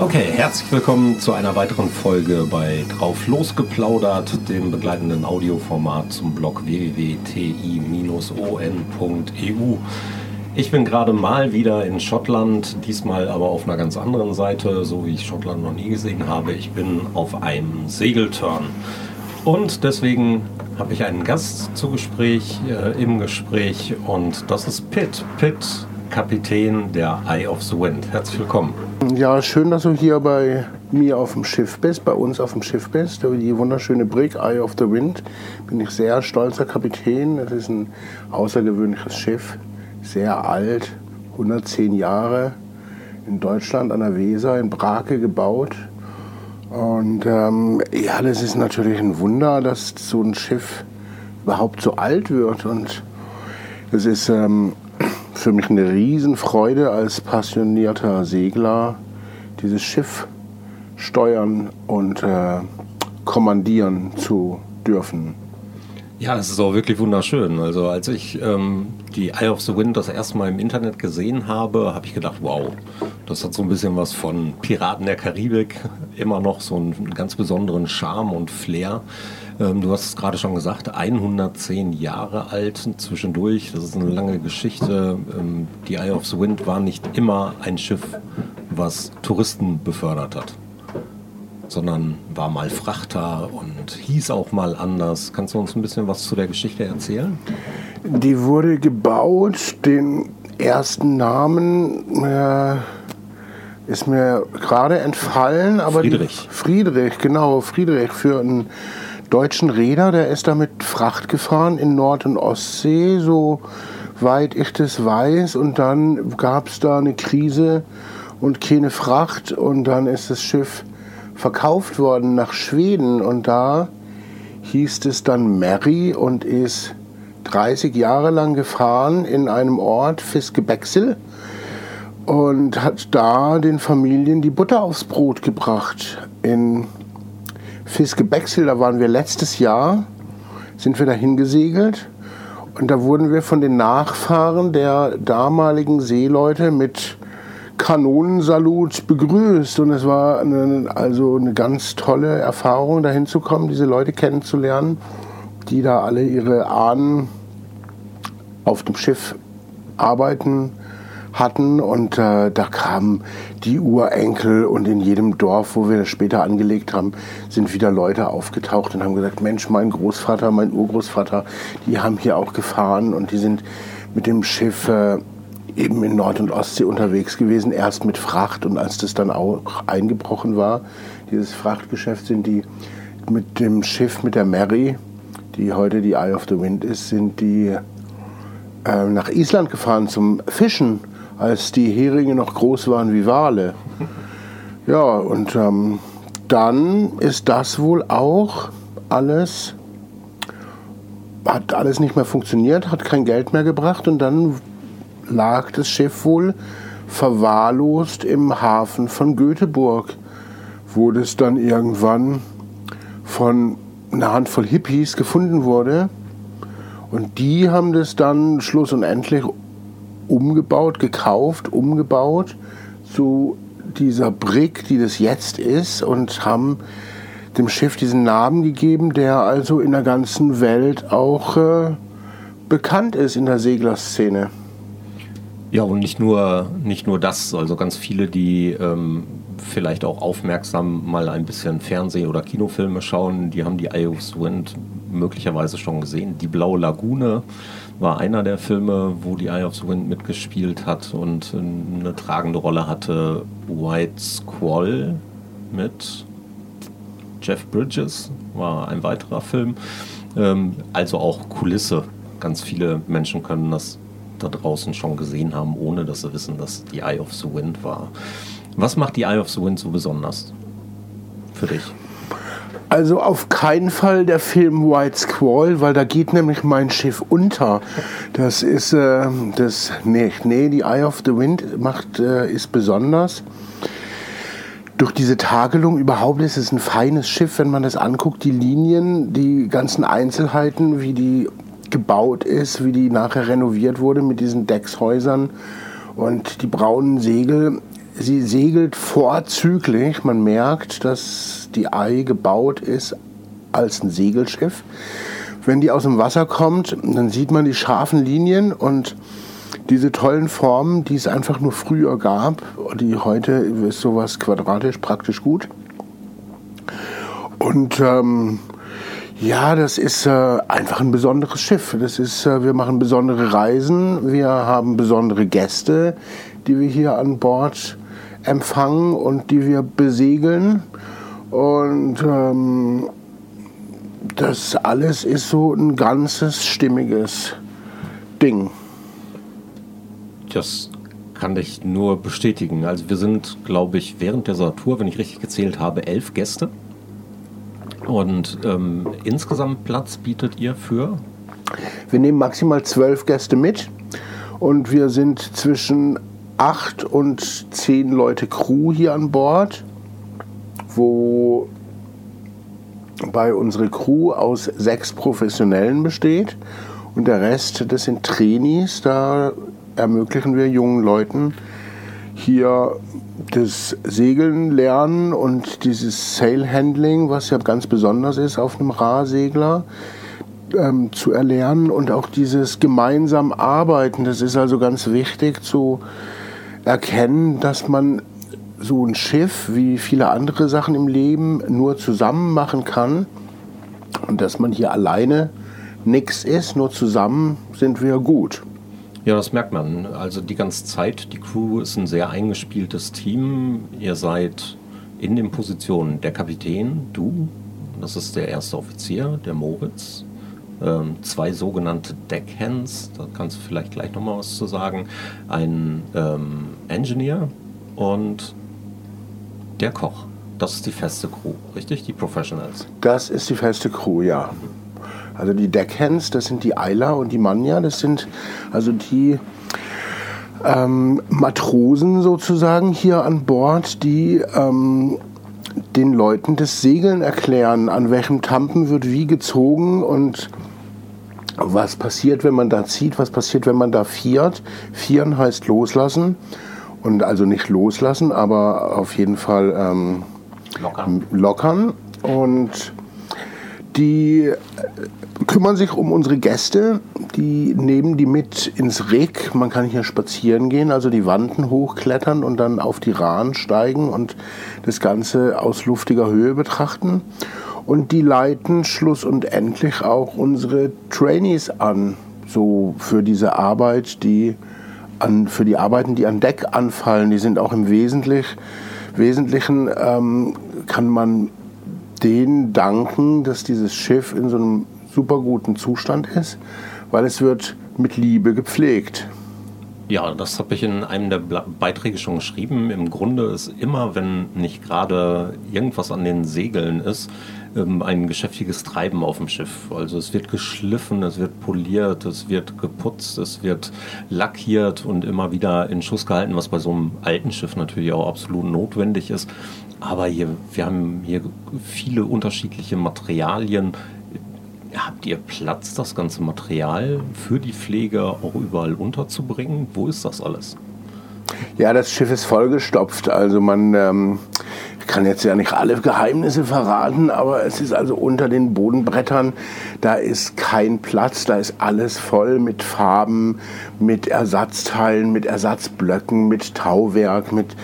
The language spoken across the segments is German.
Okay, herzlich willkommen zu einer weiteren Folge bei Drauf losgeplaudert, dem begleitenden Audioformat zum Blog www.ti-on.eu. Ich bin gerade mal wieder in Schottland, diesmal aber auf einer ganz anderen Seite, so wie ich Schottland noch nie gesehen habe. Ich bin auf einem Segelturn. Und deswegen habe ich einen Gast zu Gespräch, äh, im Gespräch und das ist Pitt. Pitt, Kapitän der Eye of the Wind. Herzlich willkommen. Ja, schön, dass du hier bei mir auf dem Schiff bist, bei uns auf dem Schiff bist. Die wunderschöne Brig Eye of the Wind. Bin ich sehr stolzer Kapitän. Es ist ein außergewöhnliches Schiff, sehr alt, 110 Jahre, in Deutschland an der Weser, in Brake gebaut. Und ähm, ja, das ist natürlich ein Wunder, dass so ein Schiff überhaupt so alt wird. Und es ist ähm, für mich eine Riesenfreude als passionierter Segler, dieses Schiff steuern und äh, kommandieren zu dürfen. Ja, es ist auch wirklich wunderschön. Also als ich ähm, die Eye of the Wind das erste Mal im Internet gesehen habe, habe ich gedacht, wow, das hat so ein bisschen was von Piraten der Karibik, immer noch so einen ganz besonderen Charme und Flair. Ähm, du hast es gerade schon gesagt, 110 Jahre alt zwischendurch, das ist eine lange Geschichte. Ähm, die Eye of the Wind war nicht immer ein Schiff, was Touristen befördert hat sondern war mal Frachter und hieß auch mal anders. Kannst du uns ein bisschen was zu der Geschichte erzählen? Die wurde gebaut, den ersten Namen äh, ist mir gerade entfallen, aber Friedrich. Die, Friedrich, genau, Friedrich für einen deutschen Räder, der ist damit Fracht gefahren in Nord- und Ostsee, so weit ich das weiß. Und dann gab es da eine Krise und keine Fracht und dann ist das Schiff verkauft worden nach Schweden und da hieß es dann Mary und ist 30 Jahre lang gefahren in einem Ort, Fiskebexel, und hat da den Familien die Butter aufs Brot gebracht. In Fiskebexel, da waren wir letztes Jahr, sind wir dahin gesegelt und da wurden wir von den Nachfahren der damaligen Seeleute mit Kanonensalut begrüßt. Und es war eine, also eine ganz tolle Erfahrung, dahin zu kommen, diese Leute kennenzulernen, die da alle ihre Ahnen auf dem Schiff arbeiten hatten. Und äh, da kamen die Urenkel und in jedem Dorf, wo wir das später angelegt haben, sind wieder Leute aufgetaucht und haben gesagt, Mensch, mein Großvater, mein Urgroßvater, die haben hier auch gefahren. Und die sind mit dem Schiff äh, eben in Nord- und Ostsee unterwegs gewesen, erst mit Fracht und als das dann auch eingebrochen war, dieses Frachtgeschäft, sind die mit dem Schiff, mit der Mary, die heute die Eye of the Wind ist, sind die äh, nach Island gefahren zum Fischen, als die Heringe noch groß waren wie Wale. Ja, und ähm, dann ist das wohl auch alles, hat alles nicht mehr funktioniert, hat kein Geld mehr gebracht und dann lag das Schiff wohl verwahrlost im Hafen von Göteborg, wo das dann irgendwann von einer Handvoll Hippies gefunden wurde. Und die haben das dann schluss und endlich umgebaut, gekauft, umgebaut zu dieser Brick, die das jetzt ist, und haben dem Schiff diesen Namen gegeben, der also in der ganzen Welt auch äh, bekannt ist in der Seglerszene. Ja, und nicht nur, nicht nur das, also ganz viele, die ähm, vielleicht auch aufmerksam mal ein bisschen Fernseh- oder Kinofilme schauen, die haben die the Wind möglicherweise schon gesehen. Die Blaue Lagune war einer der Filme, wo die Eye of the Wind mitgespielt hat und eine tragende Rolle hatte. White Squall mit Jeff Bridges war ein weiterer Film. Ähm, also auch Kulisse. Ganz viele Menschen können das da draußen schon gesehen haben, ohne dass sie wissen, dass die Eye of the Wind war. Was macht die Eye of the Wind so besonders für dich? Also auf keinen Fall der Film White Squall, weil da geht nämlich mein Schiff unter. Das ist äh, das nee, nee, die Eye of the Wind macht äh, ist besonders. Durch diese Tagelung überhaupt ist es ein feines Schiff, wenn man das anguckt, die Linien, die ganzen Einzelheiten, wie die gebaut ist, wie die nachher renoviert wurde mit diesen Deckshäusern und die braunen Segel sie segelt vorzüglich. Man merkt, dass die Ei gebaut ist als ein Segelschiff. Wenn die aus dem Wasser kommt, dann sieht man die scharfen Linien und diese tollen Formen, die es einfach nur früher gab, die heute ist sowas quadratisch praktisch gut. Und ähm, ja, das ist äh, einfach ein besonderes Schiff. Das ist, äh, wir machen besondere Reisen, wir haben besondere Gäste, die wir hier an Bord empfangen und die wir besegeln. Und ähm, das alles ist so ein ganzes stimmiges Ding. Das kann ich nur bestätigen. Also wir sind, glaube ich, während dieser Tour, wenn ich richtig gezählt habe, elf Gäste. Und ähm, insgesamt Platz bietet ihr für? Wir nehmen maximal zwölf Gäste mit und wir sind zwischen acht und zehn Leute Crew hier an Bord, wo bei unserer Crew aus sechs Professionellen besteht und der Rest, das sind Trainees, da ermöglichen wir jungen Leuten hier das Segeln lernen und dieses Sail Handling, was ja ganz besonders ist auf einem Rahsegler, ähm, zu erlernen und auch dieses gemeinsam Arbeiten. Das ist also ganz wichtig zu erkennen, dass man so ein Schiff wie viele andere Sachen im Leben nur zusammen machen kann und dass man hier alleine nichts ist, nur zusammen sind wir gut. Ja, das merkt man. Also die ganze Zeit, die Crew ist ein sehr eingespieltes Team. Ihr seid in den Positionen der Kapitän, du, das ist der erste Offizier, der Moritz, ähm, zwei sogenannte Deckhands, da kannst du vielleicht gleich nochmal was zu sagen, ein ähm, Engineer und der Koch. Das ist die feste Crew, richtig? Die Professionals. Das ist die feste Crew, ja. Also die Deckhands, das sind die Eiler und die Manja, das sind also die ähm, Matrosen sozusagen hier an Bord, die ähm, den Leuten das Segeln erklären, an welchem Tampen wird wie gezogen und was passiert, wenn man da zieht, was passiert, wenn man da fiert. Fieren heißt loslassen und also nicht loslassen, aber auf jeden Fall ähm, lockern. lockern. Und die äh, kümmern sich um unsere Gäste, die nehmen die mit ins Reg. Man kann hier spazieren gehen, also die Wanden hochklettern und dann auf die Rahn steigen und das Ganze aus luftiger Höhe betrachten. Und die leiten schluss und endlich auch unsere Trainees an, so für diese Arbeit, die an, für die Arbeiten, die an Deck anfallen. Die sind auch im Wesentlichen, Wesentlichen ähm, kann man denen danken, dass dieses Schiff in so einem super guten Zustand ist, weil es wird mit Liebe gepflegt. Ja, das habe ich in einem der Beiträge schon geschrieben. Im Grunde ist immer, wenn nicht gerade irgendwas an den Segeln ist, ähm, ein geschäftiges Treiben auf dem Schiff. Also es wird geschliffen, es wird poliert, es wird geputzt, es wird lackiert und immer wieder in Schuss gehalten, was bei so einem alten Schiff natürlich auch absolut notwendig ist. Aber hier, wir haben hier viele unterschiedliche Materialien. Habt ihr Platz, das ganze Material für die Pflege auch überall unterzubringen? Wo ist das alles? Ja, das Schiff ist vollgestopft. Also man ähm, kann jetzt ja nicht alle Geheimnisse verraten, aber es ist also unter den Bodenbrettern, da ist kein Platz, da ist alles voll mit Farben, mit Ersatzteilen, mit Ersatzblöcken, mit Tauwerk, mit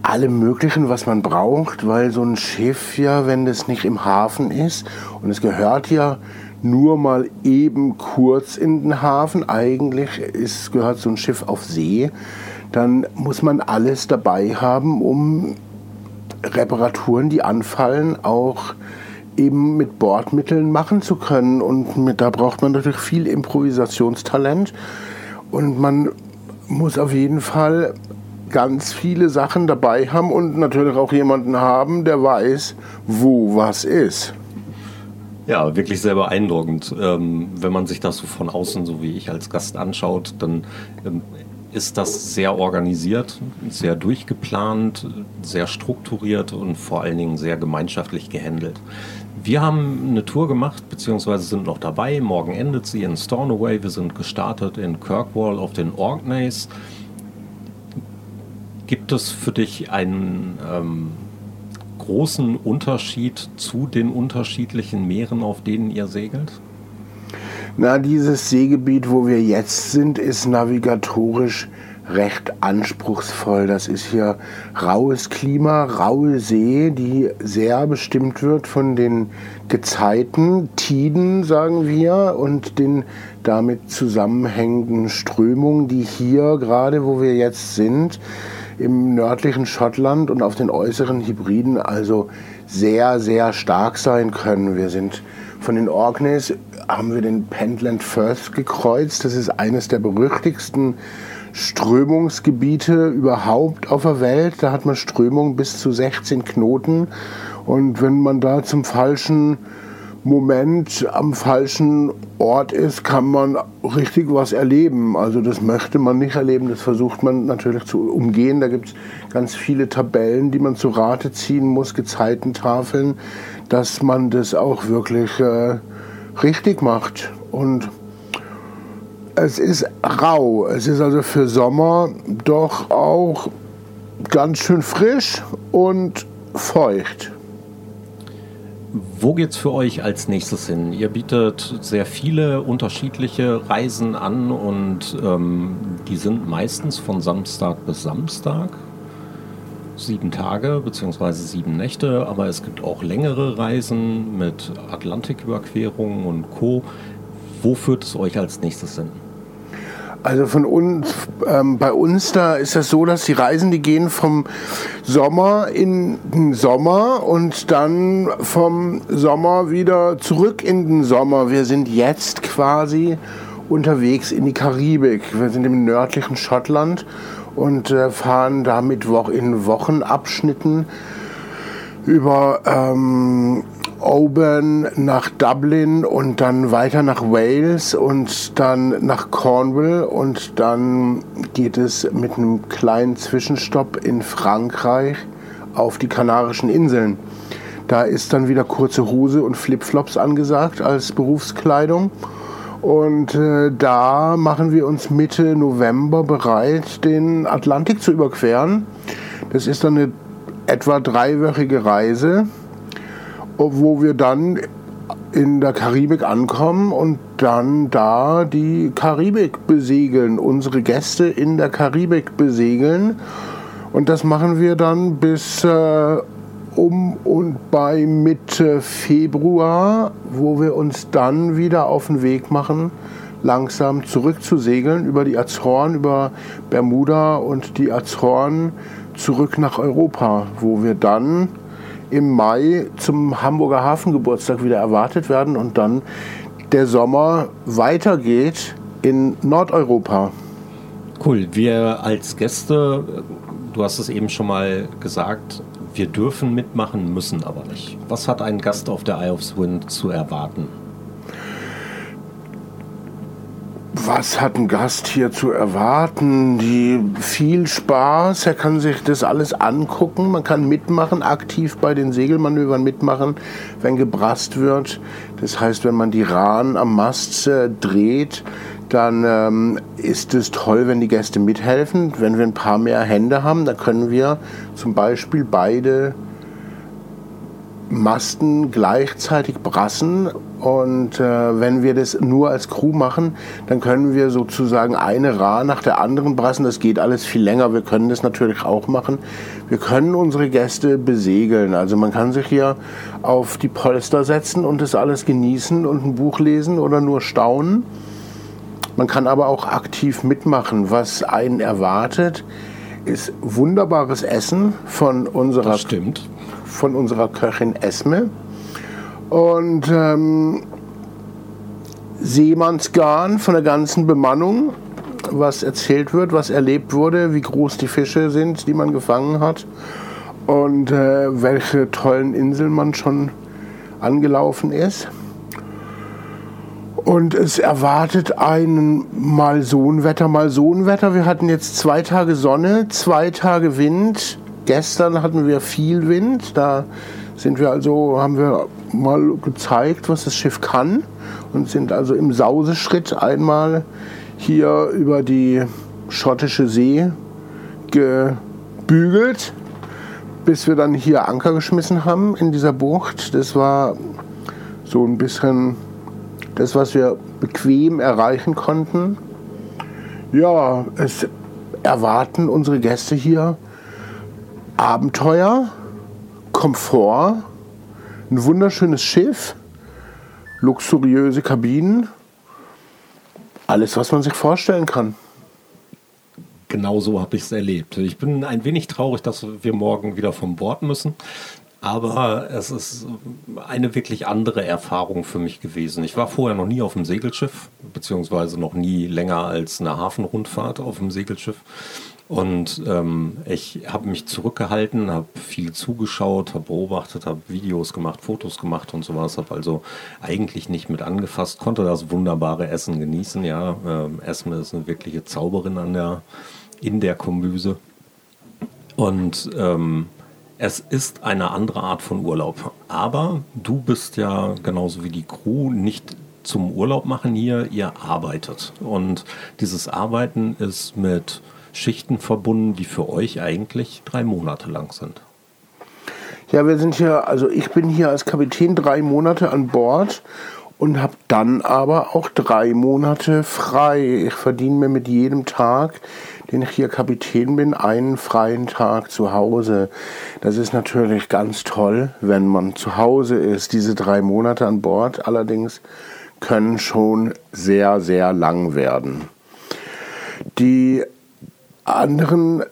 allem Möglichen, was man braucht, weil so ein Schiff ja, wenn das nicht im Hafen ist und es gehört ja nur mal eben kurz in den Hafen, eigentlich ist, gehört so ein Schiff auf See, dann muss man alles dabei haben, um Reparaturen, die anfallen, auch eben mit Bordmitteln machen zu können. Und mit, da braucht man natürlich viel Improvisationstalent. Und man muss auf jeden Fall ganz viele Sachen dabei haben und natürlich auch jemanden haben, der weiß, wo was ist. Ja, wirklich sehr beeindruckend. Ähm, wenn man sich das so von außen, so wie ich als Gast anschaut, dann ähm, ist das sehr organisiert, sehr durchgeplant, sehr strukturiert und vor allen Dingen sehr gemeinschaftlich gehandelt. Wir haben eine Tour gemacht, beziehungsweise sind noch dabei. Morgen endet sie in Stornoway. Wir sind gestartet in Kirkwall auf den Orkneys Gibt es für dich einen ähm, großen Unterschied zu den unterschiedlichen Meeren, auf denen ihr segelt? Na, dieses Seegebiet, wo wir jetzt sind, ist navigatorisch recht anspruchsvoll. Das ist hier raues Klima, raue See, die sehr bestimmt wird von den Gezeiten, Tiden, sagen wir, und den damit zusammenhängenden Strömungen, die hier gerade, wo wir jetzt sind, im nördlichen Schottland und auf den äußeren Hybriden also sehr, sehr stark sein können. Wir sind von den Orkneys, haben wir den Pentland Firth gekreuzt. Das ist eines der berüchtigsten Strömungsgebiete überhaupt auf der Welt. Da hat man Strömungen bis zu 16 Knoten. Und wenn man da zum falschen Moment am falschen Ort ist, kann man richtig was erleben. Also das möchte man nicht erleben, das versucht man natürlich zu umgehen. Da gibt es ganz viele Tabellen, die man zu Rate ziehen muss, Gezeitentafeln, dass man das auch wirklich äh, richtig macht. Und es ist rau. Es ist also für Sommer doch auch ganz schön frisch und feucht. Wo geht es für euch als nächstes hin? Ihr bietet sehr viele unterschiedliche Reisen an und ähm, die sind meistens von Samstag bis Samstag. Sieben Tage bzw. sieben Nächte, aber es gibt auch längere Reisen mit Atlantiküberquerungen und Co. Wo führt es euch als nächstes hin? Also von uns, ähm, bei uns da ist das so, dass die Reisen, die gehen vom Sommer in den Sommer und dann vom Sommer wieder zurück in den Sommer. Wir sind jetzt quasi unterwegs in die Karibik. Wir sind im nördlichen Schottland und äh, fahren damit in Wochenabschnitten über ähm, Oban nach Dublin und dann weiter nach Wales und dann nach Cornwall und dann geht es mit einem kleinen Zwischenstopp in Frankreich auf die Kanarischen Inseln. Da ist dann wieder kurze Hose und Flipflops angesagt als Berufskleidung. Und äh, da machen wir uns Mitte November bereit, den Atlantik zu überqueren. Das ist dann eine etwa dreiwöchige Reise wo wir dann in der Karibik ankommen und dann da die Karibik besegeln, unsere Gäste in der Karibik besegeln. Und das machen wir dann bis äh, um und bei Mitte Februar, wo wir uns dann wieder auf den Weg machen, langsam zurückzusegeln über die Azoren, über Bermuda und die Azoren zurück nach Europa, wo wir dann im Mai zum Hamburger Hafengeburtstag wieder erwartet werden und dann der Sommer weitergeht in Nordeuropa. Cool. Wir als Gäste, du hast es eben schon mal gesagt, wir dürfen mitmachen, müssen aber nicht. Was hat ein Gast auf der Eye of Wind zu erwarten? Was hat ein Gast hier zu erwarten? Die viel Spaß, er kann sich das alles angucken, man kann mitmachen, aktiv bei den Segelmanövern mitmachen, wenn gebrast wird. Das heißt, wenn man die Rahn am Mast äh, dreht, dann ähm, ist es toll, wenn die Gäste mithelfen. Wenn wir ein paar mehr Hände haben, dann können wir zum Beispiel beide Masten gleichzeitig brassen und äh, wenn wir das nur als Crew machen, dann können wir sozusagen eine Ra nach der anderen brassen. Das geht alles viel länger. Wir können das natürlich auch machen. Wir können unsere Gäste besegeln. Also man kann sich hier auf die Polster setzen und das alles genießen und ein Buch lesen oder nur staunen. Man kann aber auch aktiv mitmachen. Was einen erwartet, ist wunderbares Essen von unserer das stimmt von unserer Köchin Esme. Und ähm, Seemannsgarn von der ganzen Bemannung, was erzählt wird, was erlebt wurde, wie groß die Fische sind, die man gefangen hat und äh, welche tollen Inseln man schon angelaufen ist. Und es erwartet ein mal so ein Wetter, mal so ein Wetter. Wir hatten jetzt zwei Tage Sonne, zwei Tage Wind, Gestern hatten wir viel Wind, da sind wir also, haben wir mal gezeigt, was das Schiff kann und sind also im Sauseschritt einmal hier über die schottische See gebügelt, bis wir dann hier Anker geschmissen haben in dieser Bucht. Das war so ein bisschen das, was wir bequem erreichen konnten. Ja, es erwarten unsere Gäste hier Abenteuer, Komfort, ein wunderschönes Schiff, luxuriöse Kabinen, alles, was man sich vorstellen kann. Genau so habe ich es erlebt. Ich bin ein wenig traurig, dass wir morgen wieder vom Bord müssen. Aber es ist eine wirklich andere Erfahrung für mich gewesen. Ich war vorher noch nie auf einem Segelschiff, beziehungsweise noch nie länger als eine Hafenrundfahrt auf einem Segelschiff. Und ähm, ich habe mich zurückgehalten, habe viel zugeschaut, habe beobachtet, habe Videos gemacht, Fotos gemacht und sowas. Habe also eigentlich nicht mit angefasst, konnte das wunderbare Essen genießen. Ja, ähm, Essen ist eine wirkliche Zauberin an der, in der Kombüse. Und ähm, es ist eine andere Art von Urlaub. Aber du bist ja genauso wie die Crew nicht zum Urlaub machen hier, ihr arbeitet. Und dieses Arbeiten ist mit Schichten verbunden, die für euch eigentlich drei Monate lang sind. Ja, wir sind hier, also ich bin hier als Kapitän drei Monate an Bord und habe dann aber auch drei Monate frei. Ich verdiene mir mit jedem Tag, den ich hier Kapitän bin, einen freien Tag zu Hause. Das ist natürlich ganz toll, wenn man zu Hause ist. Diese drei Monate an Bord allerdings können schon sehr, sehr lang werden. Die anderen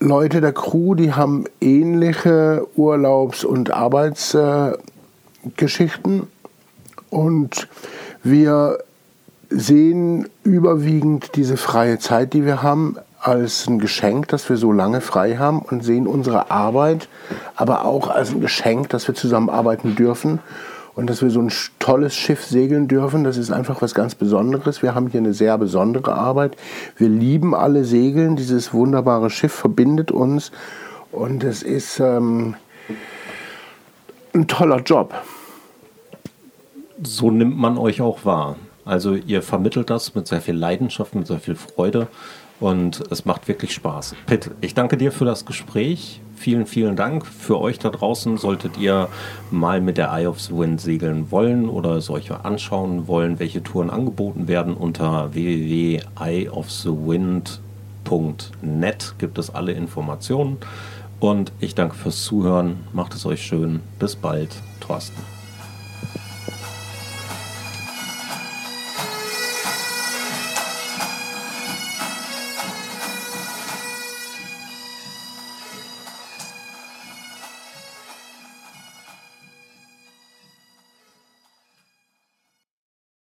Leute der Crew, die haben ähnliche Urlaubs- und Arbeitsgeschichten. Und wir sehen überwiegend diese freie Zeit, die wir haben, als ein Geschenk, dass wir so lange frei haben und sehen unsere Arbeit aber auch als ein Geschenk, dass wir zusammenarbeiten dürfen und dass wir so ein tolles Schiff segeln dürfen. Das ist einfach was ganz Besonderes. Wir haben hier eine sehr besondere Arbeit. Wir lieben alle Segeln. Dieses wunderbare Schiff verbindet uns und es ist ähm, ein toller Job so nimmt man euch auch wahr. Also ihr vermittelt das mit sehr viel Leidenschaft, mit sehr viel Freude und es macht wirklich Spaß. Pitt, ich danke dir für das Gespräch. Vielen, vielen Dank. Für euch da draußen solltet ihr mal mit der Eye of the Wind segeln wollen oder euch anschauen wollen, welche Touren angeboten werden. Unter www.eyeofthewind.net gibt es alle Informationen. Und ich danke fürs Zuhören. Macht es euch schön. Bis bald. Thorsten.